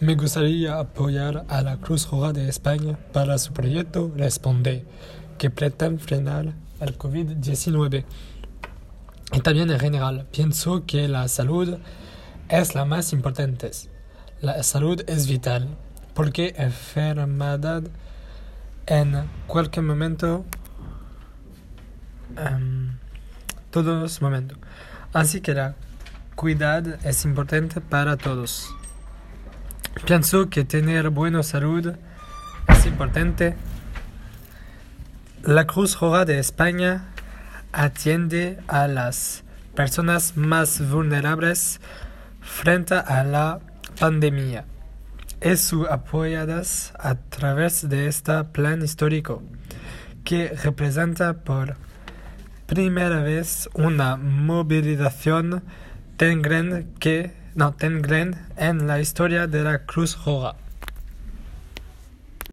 Me gustaría apoyar a la Cruz Roja de España para su proyecto Responde, que pretende frenar el COVID-19. Y también en general, pienso que la salud es la más importante. La salud es vital, porque enfermedad en cualquier momento, um, todos momentos. Así que la cuidad es importante para todos. Pienso que tener buena salud es importante. La Cruz Roja de España atiende a las personas más vulnerables frente a la pandemia. Es apoyadas a través de este plan histórico que representa por primera vez una movilización tan grande que no tan grande en la historia de la Cruz Roja.